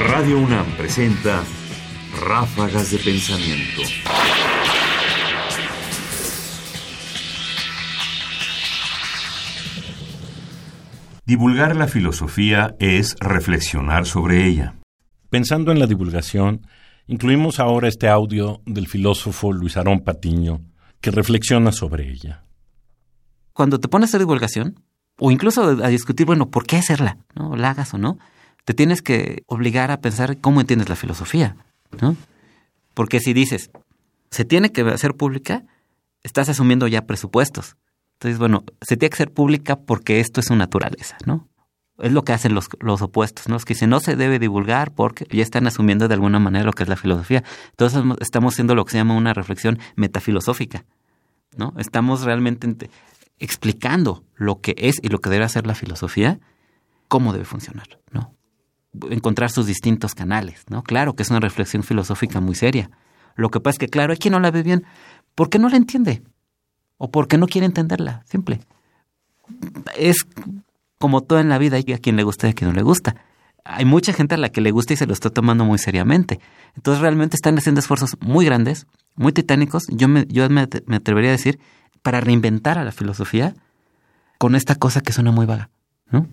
Radio UNAM presenta Ráfagas de Pensamiento. Divulgar la filosofía es reflexionar sobre ella. Pensando en la divulgación, incluimos ahora este audio del filósofo Luis Arón Patiño, que reflexiona sobre ella. Cuando te pones a hacer divulgación, o incluso a discutir, bueno, ¿por qué hacerla? ¿No? ¿La hagas o no? Te tienes que obligar a pensar cómo entiendes la filosofía, ¿no? Porque si dices, se tiene que hacer pública, estás asumiendo ya presupuestos. Entonces, bueno, se tiene que hacer pública porque esto es su naturaleza, ¿no? Es lo que hacen los, los opuestos, ¿no? Es que si no se debe divulgar porque ya están asumiendo de alguna manera lo que es la filosofía. Entonces estamos haciendo lo que se llama una reflexión metafilosófica, ¿no? Estamos realmente explicando lo que es y lo que debe hacer la filosofía, cómo debe funcionar, ¿no? Encontrar sus distintos canales, ¿no? Claro que es una reflexión filosófica muy seria. Lo que pasa es que, claro, hay quien no la ve bien porque no la entiende o porque no quiere entenderla, simple. Es como todo en la vida, hay a quien le gusta y a quien no le gusta. Hay mucha gente a la que le gusta y se lo está tomando muy seriamente. Entonces realmente están haciendo esfuerzos muy grandes, muy titánicos, yo me, yo me, me atrevería a decir, para reinventar a la filosofía con esta cosa que suena muy vaga, ¿no?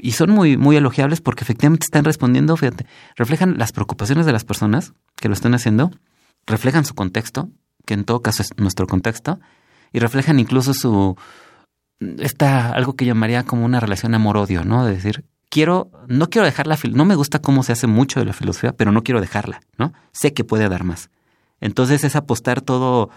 Y son muy, muy elogiables porque efectivamente están respondiendo, fíjate, reflejan las preocupaciones de las personas que lo están haciendo, reflejan su contexto, que en todo caso es nuestro contexto, y reflejan incluso su, esta, algo que llamaría como una relación amor-odio, ¿no? De decir, quiero, no quiero dejar la, no me gusta cómo se hace mucho de la filosofía, pero no quiero dejarla, ¿no? Sé que puede dar más. Entonces es apostar todo,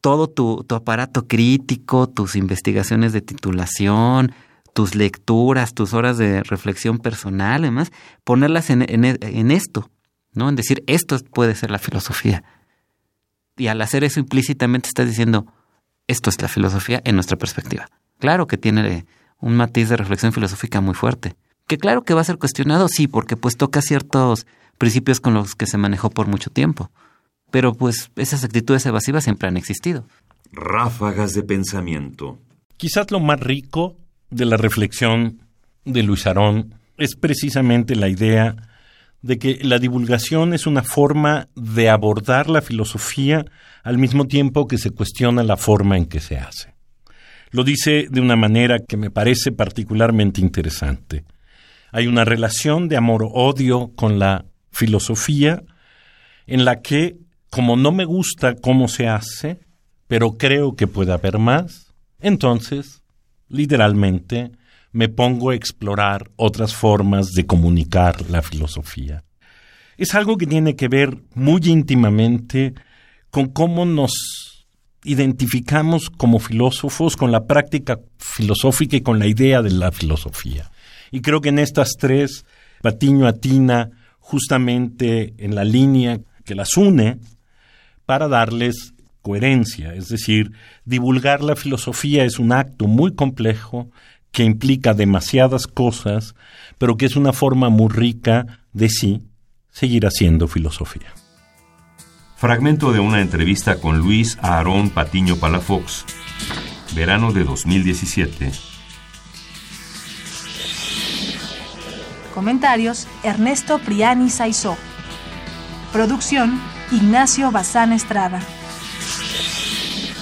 todo tu, aparato crítico, tus investigaciones de titulación, tus lecturas, tus horas de reflexión personal, además, ponerlas en, en, esto, ¿no? En decir, esto puede ser la filosofía. Y al hacer eso implícitamente estás diciendo, esto es la filosofía en nuestra perspectiva. Claro que tiene un matiz de reflexión filosófica muy fuerte. Que claro que va a ser cuestionado, sí, porque pues toca ciertos principios con los que se manejó por mucho tiempo pero pues esas actitudes evasivas siempre han existido. Ráfagas de pensamiento. Quizás lo más rico de la reflexión de Luis Arón es precisamente la idea de que la divulgación es una forma de abordar la filosofía al mismo tiempo que se cuestiona la forma en que se hace. Lo dice de una manera que me parece particularmente interesante. Hay una relación de amor-odio con la filosofía en la que como no me gusta cómo se hace, pero creo que puede haber más, entonces, literalmente, me pongo a explorar otras formas de comunicar la filosofía. Es algo que tiene que ver muy íntimamente con cómo nos identificamos como filósofos con la práctica filosófica y con la idea de la filosofía. Y creo que en estas tres, Patiño atina justamente en la línea que las une, para darles coherencia. Es decir, divulgar la filosofía es un acto muy complejo que implica demasiadas cosas, pero que es una forma muy rica de sí seguir haciendo filosofía. Fragmento de una entrevista con Luis Aarón Patiño Palafox, verano de 2017. Comentarios: Ernesto Priani Saizó. Producción: Ignacio Bazán Estrada.